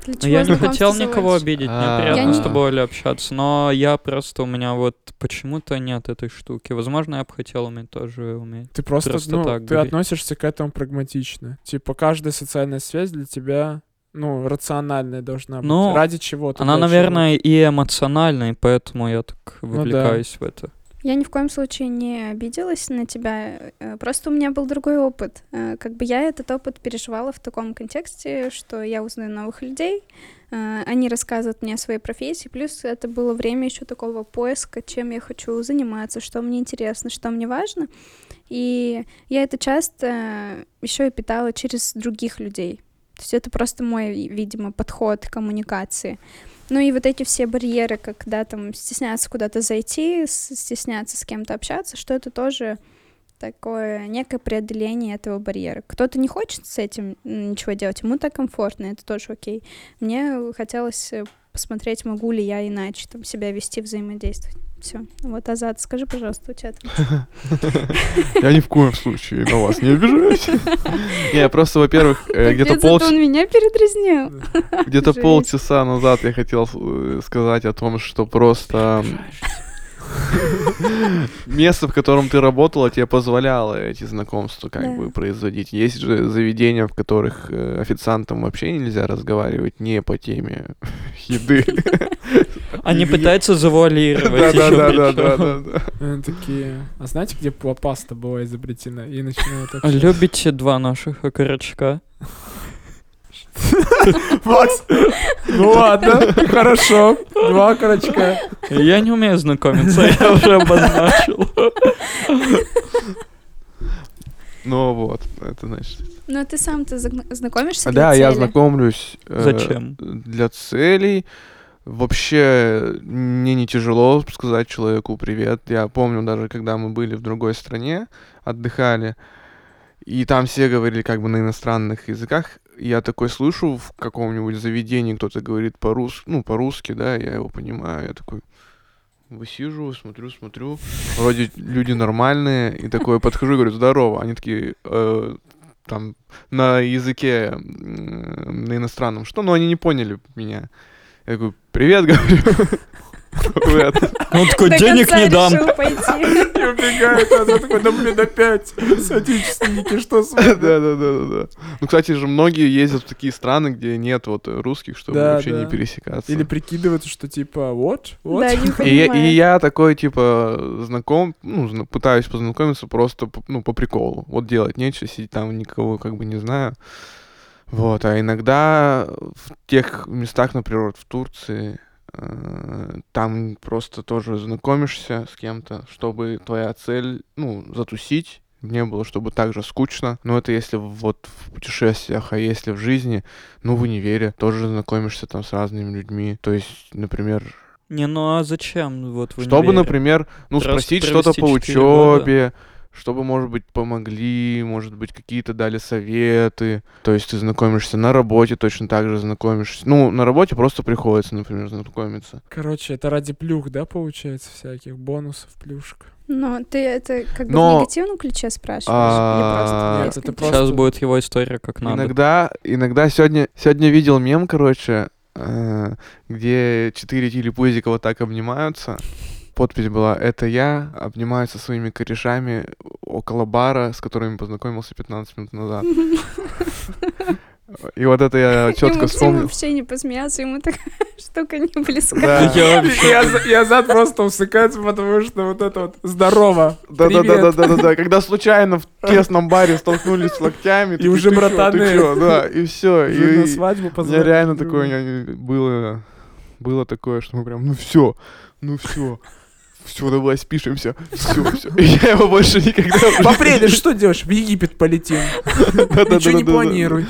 B: Для
D: Ну,
B: чего
D: я не хотел никого обидеть, мне
C: А.
D: приятно с тобой, Оля, общаться, но я просто, у меня вот почему-то нет этой штуки. Возможно, я бы хотел уметь тоже уметь.
A: Ты просто,
D: Просто
A: ну,
D: так
A: ты
D: говорить.
A: относишься к этому прагматично. Типа, каждая социальная связь для тебя, ну, рациональная должна быть.
D: Ну,
A: Ради чего-то.
D: Она, наверное, и эмоциональная, и поэтому я так
A: Ну да.
D: вовлекаюсь в это.
B: Я ни в коем случае не обиделась на тебя, э, просто у меня был другой опыт. Э, Как бы я этот опыт переживала в таком контексте, что я узнаю новых людей, э, они рассказывают мне о своей профессии, плюс это было время еще такого поиска, чем я хочу заниматься, что мне интересно, что мне важно. И я это часто еще и питала через других людей. То есть это просто мой, видимо, подход к коммуникации. Ну и вот эти все барьеры, когда там стесняться куда-то зайти, стесняться с кем-то общаться, что это тоже такое некое преодоление этого барьера. Кто-то не хочет с этим ничего делать, ему так комфортно, это тоже окей. Мне хотелось э, посмотреть, могу ли я иначе там себя вести, взаимодействовать. Все. Вот, Азат, скажи, пожалуйста, у тебя
C: Я ни в коем случае на вас не обижаюсь. Не, просто, во-первых, э, где-то
B: Капец,
C: пол
B: это он меня передразнил.
C: где-то полчаса назад я хотел э, сказать о том, что просто место, в котором ты работала, тебе позволяло эти знакомства как
B: Да.
C: бы производить. Есть же заведения, в которых э, официантам вообще нельзя разговаривать не по теме еды.
D: Они пытаются завуалировать
C: да.
A: Они такие, а знаете, где паста была изобретена? И начинают общаться.
D: Любите два наших окорочка?
A: Макс, ну ладно, хорошо, два корочка.
D: Я не умею знакомиться, я уже обозначил.
C: Ну вот, это значит.
B: Но ты сам-то знакомишься
C: Да,
B: для
C: я
B: цели?
C: знакомлюсь. э,
D: Зачем?
C: Для целей. Вообще, мне не тяжело сказать человеку привет. Я помню даже, когда мы были в другой стране, отдыхали, и там все говорили как бы на иностранных языках. Я такой слышу в каком-нибудь заведении кто-то говорит по-русски, ну, по-русски, да, я его понимаю, я такой высиживаю, смотрю, смотрю, вроде люди нормальные, и такой подхожу и говорю, здорово, они такие, «Э, там, на языке, м, на иностранном, что, ну, они не поняли меня. Я такой, привет, говорю. Привет.
D: Он такой, денег не дам.
A: И убегает, а я такой, да блин, опять, соотечественники, что с вами?
C: Да, да, да, да, да. Ну, кстати же, многие ездят в такие страны, где нет вот русских, чтобы вообще не пересекаться.
A: Или прикидываются, что типа, вот, вот.
B: Да, не
C: И, я- и
B: понимаю.
C: я такой, типа, знаком, ну, пытаюсь познакомиться просто, по- ну, по приколу. Вот делать нечего, сидеть там, никого как бы не знаю. Вот, а иногда в тех местах, например, в Турции, э, там просто тоже знакомишься с кем-то, чтобы твоя цель, ну, затусить, не было, чтобы так же скучно. Но это если вот в путешествиях, а если в жизни, ну, в универе тоже знакомишься там с разными людьми. То есть, например,
D: Не, ну а зачем? Вот в
C: чтобы,
D: универе?
C: например, ну,
D: Просто
C: спросить что-то по
D: четыре года.
C: Чтобы, может быть, помогли, может быть, какие-то дали советы. То есть ты знакомишься на работе, точно так же знакомишься. Ну, на работе просто приходится, например, знакомиться.
A: Короче, это ради плюх, да, получается, всяких бонусов, плюшек?
B: Но ты это как бы
C: Но-
B: в негативном ключе спрашиваешь?
C: А,
B: Или просто в
A: Нет,
B: есть
A: это
B: ключе?
A: просто-
D: Сейчас будет его история как надо.
C: Иногда, иногда сегодня, сегодня видел мем, короче, э, где четыре телепузика вот так обнимаются. Подпись была «Это я обнимаюсь со своими корешами около бара, с которыми познакомился 15 минут назад». И вот это я
B: И
C: четко
B: Максим
C: вспомнил.
B: вообще не посмеялся, ему такая штука не близка.
C: Да.
D: Я
A: Я, я зад просто усыкается, потому что вот это вот «Здорово!
C: Да, да, да,
A: привет!»
C: да, да, да, да. Когда случайно в тесном баре столкнулись локтями,
A: И
C: такие,
A: уже
C: «Ты чё,
A: братаны».
C: ты чё?» Да, и все.
A: На
C: И
A: свадьбу
C: у меня
A: позвали
C: реально такое было, было такое, что мы прям, ну все, ну все, все, давай спишемся, все, все. И я его больше никогда
A: апреле что делаешь? В Египет полетим. Ничего не планируй.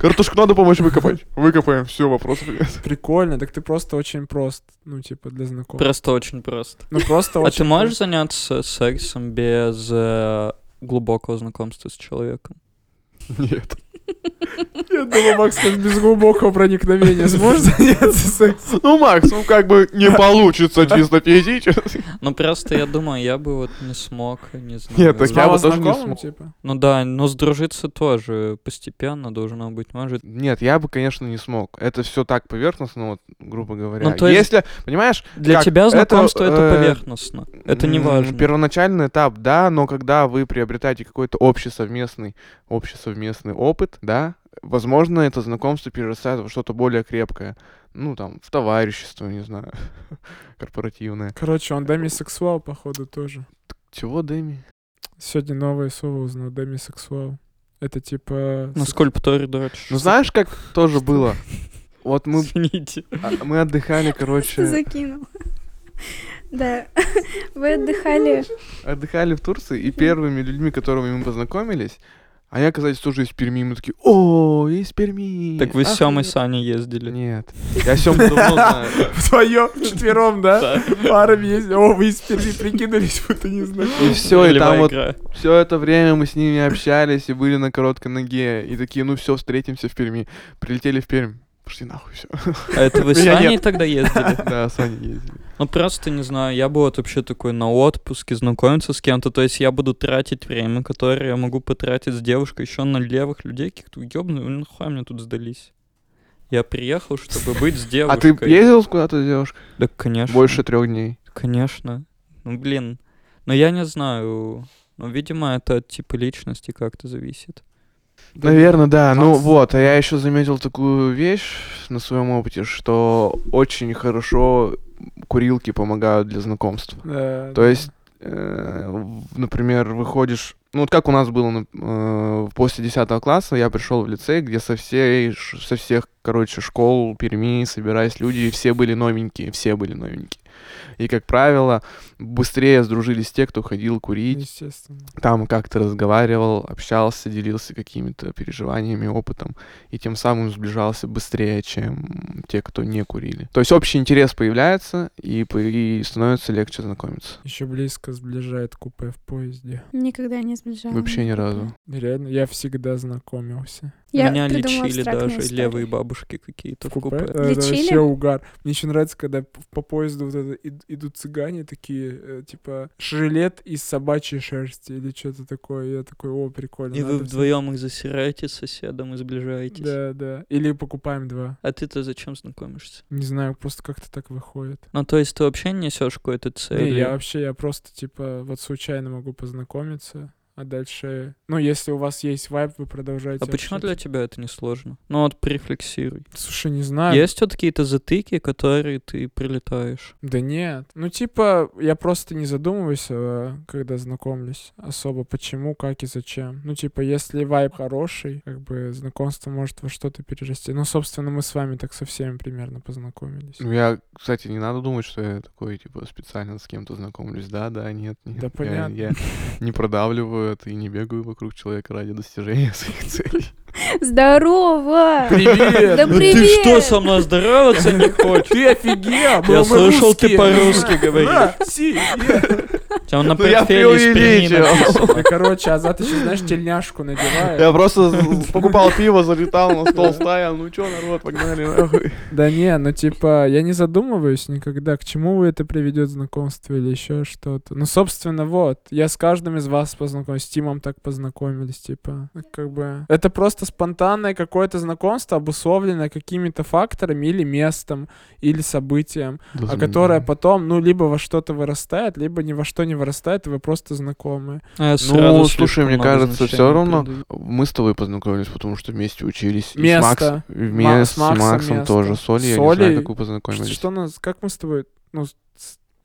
C: Картошку надо помочь выкопать. Выкопаем, все, вопросов нет.
A: Прикольно, так ты просто очень прост, ну, типа, для знакомых.
D: Просто очень просто.
A: Ну, просто
D: А
A: очень
D: ты можешь заняться сексом без э, глубокого знакомства с человеком?
C: Нет.
A: Я думаю, Макс, как без глубокого проникновения сможешь заняться сексом?
C: Ну, Макс, ну как бы не получится чисто физически.
D: Ну просто я думаю, я бы вот не смог, не знаю.
C: Нет, так я бы тоже не смог.
A: типа?
D: Ну да, но сдружиться тоже постепенно должно быть, может.
C: Нет, я бы, конечно, не смог. Это все так поверхностно, вот, грубо говоря.
D: Ну, то есть
C: Если, понимаешь,
D: Для тебя знакомство это,
C: э,
D: поверхностно. Это не важно.
C: Первоначальный этап, да, но когда вы приобретаете какой-то общий совместный, общий совместный опыт, да, возможно, это знакомство перерастает во что-то более крепкое. Ну, там, в товарищество, не знаю, корпоративное.
A: Короче, он демисексуал, походу, тоже.
C: Чего, Дэми?
A: Сегодня новое слово узнал, демисексуал. Это типа...
D: На
A: секс-
D: скульптуре дочь.
C: Ну, знаешь, как тоже было? Вот мы,
D: Извините.
C: а, мы отдыхали, короче,
B: закинул. Да. Вы отдыхали.
C: отдыхали в Турции, и первыми людьми, которыми мы познакомились, они оказались тоже из Перми. Мы такие, о, из Перми.
D: Так вы с Сёмой
C: охуеть».
D: Саней ездили.
C: Нет. Я Сёму давно знаю.
A: Вдвоем, четвером, да? Парами ездили. О, вы из Перми прикинулись, будто не знаю.
C: И все, и там вот все это время мы с ними общались и были на короткой ноге. И такие, ну все, встретимся в Перми. Прилетели в Пермь. Пошли нахуй все.
D: А это вы с Саней тогда ездили?
C: Да, с Аней ездили.
D: Ну просто не знаю, я бы вот вообще такой на отпуске знакомиться с кем-то, то есть я буду тратить время, которое я могу потратить с девушкой еще на левых людей, каких-то ёбаных, ну нахуй мне тут сдались. Я приехал, чтобы быть с
C: А
D: девушкой.
C: ты ездил куда-то с девушкой?
D: Да, конечно.
C: Больше трех дней.
D: Конечно. Ну, блин. Но я не знаю. Ну, видимо, это от типа личности как-то зависит.
C: Наверное, да. Ну
A: Макс.
C: вот, а я еще заметил такую вещь на своем опыте, что очень хорошо курилки помогают для знакомств.
A: Да,
C: То
A: да.
C: есть, э, например, выходишь, ну вот как у нас было э, после 10 класса, я пришел в лицей, где со всей, со всех, короче, школ Перми собирались люди, и все были новенькие, все были новенькие. И, как правило, быстрее сдружились те, кто ходил курить,
A: Естественно.
C: там как-то разговаривал, общался, делился какими-то переживаниями, опытом, и тем самым сближался быстрее, чем те, кто не курили. То есть общий интерес появляется, и, и становится легче знакомиться.
A: Еще близко сближает купе в поезде.
B: Никогда не сближалась.
C: Вообще ни разу.
A: Реально, я всегда знакомился.
B: Я
D: Меня лечили даже
B: историю.
D: левые бабушки какие-то
A: В
D: в
A: купе?
D: купе.
A: Это
B: Лечили?
A: вообще угар. Мне еще нравится, когда по поезду вот это ид- идут цыгане такие, э, типа, жилет из собачьей шерсти или что-то такое. Я такой, о, прикольно.
D: И вы
A: надо взять».
D: вдвоем их засираете с соседом и сближаетесь.
A: Да, да. Или покупаем два.
D: А ты-то зачем знакомишься?
A: Не знаю, просто как-то так выходит.
D: Ну, то есть ты вообще не несешь какой-то
A: Не,
D: цели?
A: я вообще, я просто, типа, вот случайно могу познакомиться, а дальше... Ну, если у вас есть вайб, вы продолжаете
D: А почему для тебя это не сложно? Ну вот порефлексируй.
A: Слушай, не знаю.
D: Есть вот какие-то затыки, которые ты прилетаешь?
A: Да нет. Ну, типа, я просто не задумываюсь, э, когда знакомлюсь особо, почему, как и зачем. Ну, типа, если вайб хороший, как бы знакомство может во что-то перерасти. Ну, собственно, мы с вами так со всеми примерно познакомились.
C: Ну, я, кстати, не надо думать, что я такой, типа, специально с кем-то знакомлюсь. Да, да, нет, нет.
A: Да
C: Я-
A: понятно.
C: Я, не продавливаю это и не бегаю вокруг человека ради достижения своих целей.
B: Здорово!
A: Привет!
B: Да
D: Ну
B: привет!
D: ты что, со мной здороваться не хочешь?
A: Ты офигел!
D: Я слышал, ты по-русски говоришь.
A: Да, си.
D: Тебя на
C: Ну, я преувеличил.
A: Да, короче, Азат еще, знаешь, тельняшку надевает.
C: Я просто покупал пиво, залетал на стол, ставил. Ну чё, народ, погнали нахуй.
A: Да не, ну типа, я не задумываюсь никогда, к чему это приведет знакомство или еще что-то. Ну, собственно, вот, я с каждым из вас познакомился, с Тимом так познакомились, типа, как бы... Это просто спонтанное какое-то знакомство, обусловленное какими-то факторами или местом, или событием, а которое потом, ну, либо во что-то вырастает, либо ни во что не вырастает, и вы просто знакомы.
D: А
C: Ну, слушай, мне кажется, все равно мы с тобой познакомились, потому что вместе учились. И с,
A: Место.
C: Макс- и
A: Ма-
C: вме-
A: с
C: с
A: Максом место.
C: тоже. Соли, я не знаю, как вы
A: Что,
C: познакомились.
A: что нас, как мы с тобой, ну, с-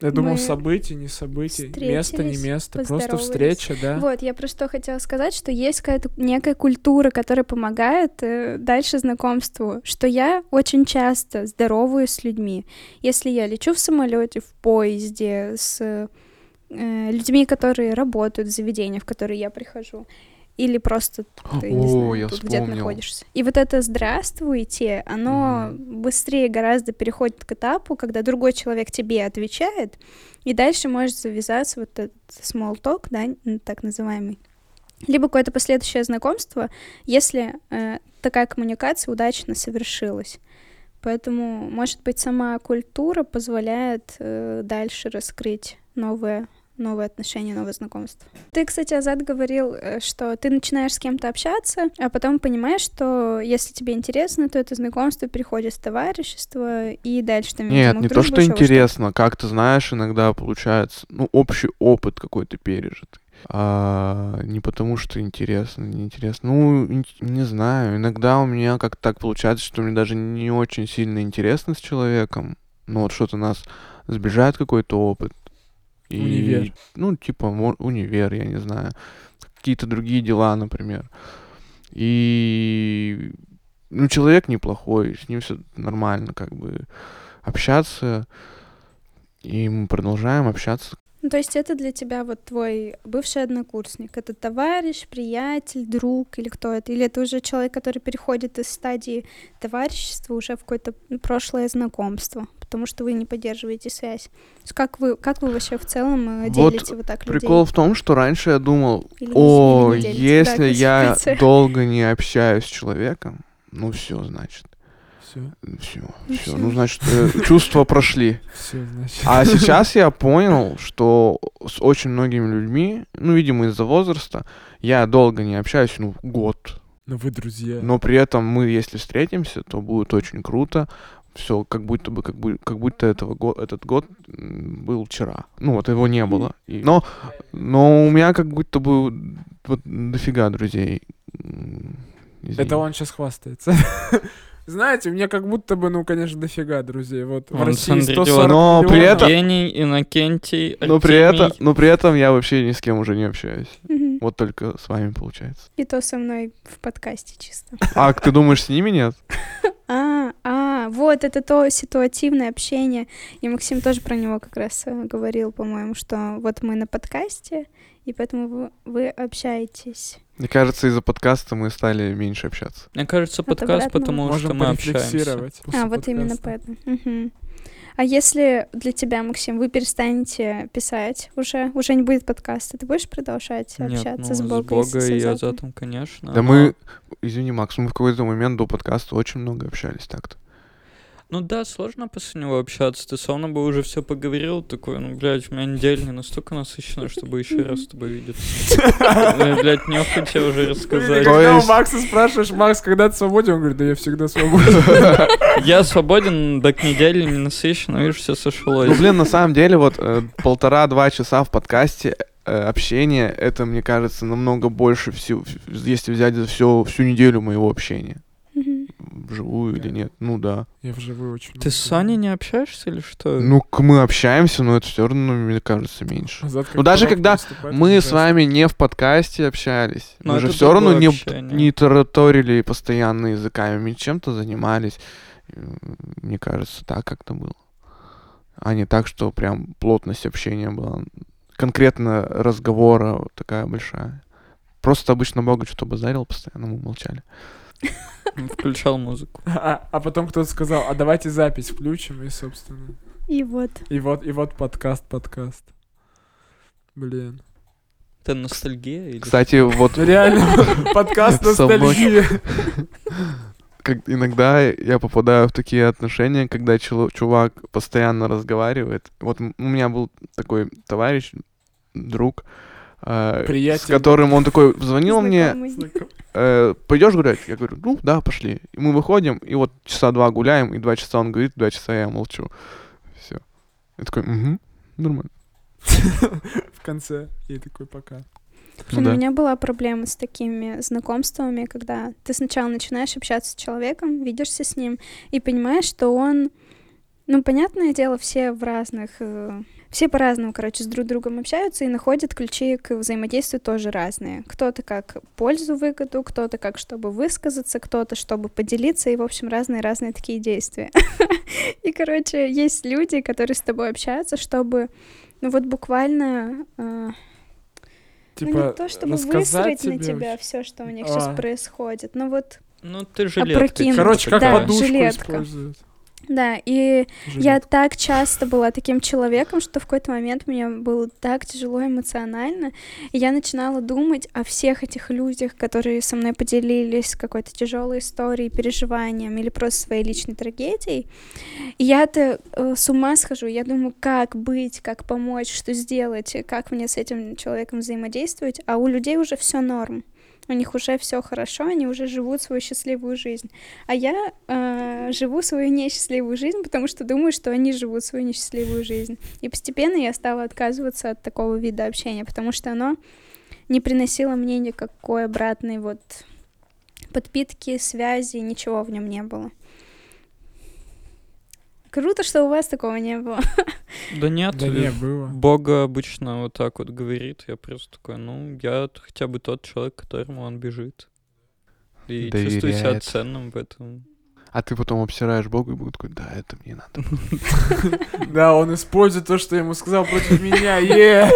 A: я думал,
B: Мы
A: событие, не событие, место, не место, просто встреча, да?
B: Вот, я про что хотела сказать, что есть какая-то некая культура, которая помогает э, дальше знакомству, что я очень часто здороваюсь с людьми. Если я лечу в самолете, в поезде, с э, людьми, которые работают в заведении, в которые я прихожу, или просто ты, не
C: О,
B: знаю,
C: я
B: тут где-то находишься. И вот это «здравствуйте», оно быстрее гораздо переходит к этапу, когда другой человек тебе отвечает, и дальше может завязаться вот этот small talk, да, так называемый. Либо какое-то последующее знакомство, если э, такая коммуникация удачно совершилась. Поэтому, может быть, сама культура позволяет э, дальше раскрыть новые, новые отношения, новые знакомства. Ты, кстати, Азат говорил, э, что ты начинаешь с кем-то общаться, а потом понимаешь, что если тебе интересно, то это знакомство переходит в товарищество и дальше там,
C: Нет, не то, что интересно, как ты знаешь, иногда получается, ну, общий опыт какой-то пережитый. а не потому, что интересно, неинтересно. Ну, ин- не знаю, иногда у меня как так получается, что мне даже не очень сильно интересно с человеком, но вот что-то нас сближает какой-то опыт. И,
A: Универ.
C: Ну, типа универ, я не знаю. Какие-то другие дела, например. И ну, человек неплохой, с ним все нормально, как бы общаться. И мы продолжаем общаться.
B: Ну, то есть это для тебя вот твой бывший однокурсник, это товарищ, приятель, друг или кто это? Или это уже человек, который переходит из стадии товарищества уже в какое-то ну, прошлое знакомство, потому что вы не поддерживаете связь? То есть как вы, как вы вообще в целом э,
C: Вот
B: делите вот так людей?
C: Прикол в том, что раньше я думал,
B: Или не-
C: о,
B: или не делите?
C: если
B: Да,
C: я долго не общаюсь с человеком, ну все, значит,
A: Все,
C: все,
B: Ну
C: все, ну значит, э, чувства прошли.
A: все, значит.
C: А сейчас я понял, что с очень многими людьми, ну, видимо, из-за возраста, я долго не общаюсь, ну, год.
A: Но вы друзья.
C: Но при этом мы, если встретимся, то будет очень круто. Все, как будто бы, как, бы, как будто этого го- этот год был вчера. Ну, вот его не было. И- но, но у меня как будто бы вот дофига друзей. М, извини.
A: Это он сейчас хвастается. Знаете, мне как будто бы, ну, конечно, дофига друзей. Вот в
D: Он
A: России
D: Андрей
A: 140
C: Но при
A: миллионов.
C: этом-
D: Евгений, Иннокентий,
C: но при, этом,
D: Артемий.
C: но при этом я вообще ни с кем уже не общаюсь.
B: Мгм.
C: Вот только с вами получается.
B: И то со мной в подкасте чисто.
C: А ты думаешь, с ними нет?
B: А, а, вот это то ситуативное общение. И Максим тоже про него как раз э, говорил, по-моему, что вот мы на подкасте, и поэтому вы, вы общаетесь.
C: Мне кажется, из-за подкаста мы стали меньше общаться.
D: Мне кажется, подкаст,
B: обратного.
D: потому что
A: Можем
D: мы общаемся.
B: а, вот именно поэтому. Мгм. А если для тебя, Максим, вы перестанете писать уже, уже не будет подкаста, ты будешь продолжать
D: Нет,
B: общаться
D: ну,
B: с
D: с
B: Богом и с
D: Бога и
B: Азатом?
D: конечно.
C: Да
D: но-
C: мы, извини, Макс, мы в какой-то момент до подкаста очень много общались так-то.
D: Ну да, сложно после него общаться. Ты со мной бы уже все поговорил, такой, ну, блядь, у меня неделя не настолько насыщена, чтобы еще раз с тобой видеться. Блядь, нехотя уже
A: Или
D: рассказать.
A: Когда у Макса спрашиваешь, Макс, когда ты свободен? Он говорит, да я всегда свободен.
D: Я свободен, так недели не насыщен, видишь, все
C: Ну,
D: сошлось.
C: блин, на самом деле, вот э, полтора-два часа в подкасте э, общения, это, мне кажется, намного больше, всего, если взять за всю, всю неделю моего общения. Вживую или нет? Ну да.
A: Я вживую очень
D: Ты
A: много
D: с Саней не общаешься или что?
C: Ну, к- мы общаемся, но это все равно, мне кажется, меньше.
A: Как
C: Ну, даже когда Мы с вами не в подкасте общались.
D: Но
C: мы же все равно не,
D: общение.
C: не тараторили постоянно языками. Мы чем-то занимались. Мне кажется, так как-то было. А не так, что прям плотность общения была. Конкретно разговора вот такая большая. Просто обычно Бога что-то базарил постоянно, мы молчали.
D: Включал музыку.
A: А, а потом кто-то сказал, а давайте запись включим, и, собственно.
B: И вот.
A: И вот, и вот подкаст, подкаст. Блин.
D: Это ностальгия или
C: Кстати, вот
A: Реально, подкаст ностальгии.
C: как иногда я попадаю в такие отношения, когда чувак постоянно разговаривает. Вот у меня был такой товарищ, друг, э, с
A: Приятель.
C: которым он такой звонил мне. Э, пойдешь гулять? Я говорю, ну да, пошли. И мы выходим, и вот часа два гуляем, и два часа он говорит, два часа я молчу. Все. Я такой, угу, нормально.
A: В конце. И такой, пока.
C: Ну
B: у
C: да.
B: меня была проблема с такими знакомствами, когда ты сначала начинаешь общаться с человеком, видишься с ним и понимаешь, что он, ну, понятное дело, все в разных, э, все по-разному, короче, с друг другом общаются и находят ключи к взаимодействию тоже разные. Кто-то как пользу, выгоду, кто-то как чтобы высказаться, кто-то чтобы поделиться, и, в общем, разные-разные такие действия. И, короче, есть люди, которые с тобой общаются, чтобы, ну, вот буквально э, ну,
A: Типа,
B: не то, чтобы высрать на
A: тебе
B: тебя все, что у них сейчас
A: А.
B: происходит. Ну вот,
D: Ну, ты жилетка.
B: Опрокинуть.
D: типа
A: Короче, как
B: Да,
A: подушку
B: жилетка.
A: используют.
B: Да, и я
A: Жилетку.
B: так часто была таким человеком, что в какой-то момент мне было так тяжело эмоционально, и я начинала думать о всех этих людях, которые со мной поделились какой-то тяжелой историей, переживанием или просто своей личной трагедией. И я-то э, с ума схожу, я думаю, как быть, как помочь, что сделать, как мне с этим человеком взаимодействовать, а у людей уже все норм. У них уже все хорошо, они уже живут свою счастливую жизнь. А я э, живу свою несчастливую жизнь, потому что думаю, что они живут свою несчастливую жизнь. И постепенно я стала отказываться от такого вида общения, потому что оно не приносило мне никакой обратной вот подпитки, связи, ничего в нем не было. Круто, что у вас такого не было.
D: Да нет,
A: Да
D: э,
A: не, было.
D: Бога обычно вот так вот говорит, я просто такой, ну, я хотя бы тот человек, к которому он бежит. И чувствую себя
C: Доверяет.
D: ценным в этом.
C: А ты потом обсираешь Бога и будет такой, да, это мне надо.
A: Да, он использует то, что я ему сказал против меня. Е!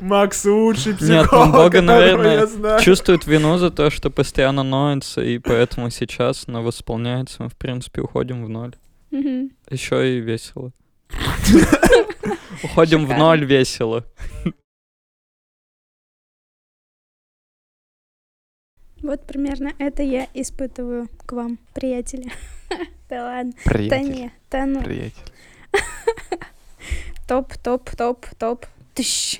A: Макс лучший
D: Нет,
A: психолог,
D: ну, Бога,
A: которого
D: наверное,
A: я знаю.
D: Чувствует вину за то, что постоянно ноется, и поэтому сейчас на восполняется, мы, в принципе, уходим в ноль.
B: Мгм.
D: Еще и весело. Уходим в ноль весело.
B: Вот примерно это я испытываю к вам, приятели. Да ладно. Да
C: Приятель.
B: не, да ну.
C: Приятель.
B: Топ, топ, топ, топ. Тыщ.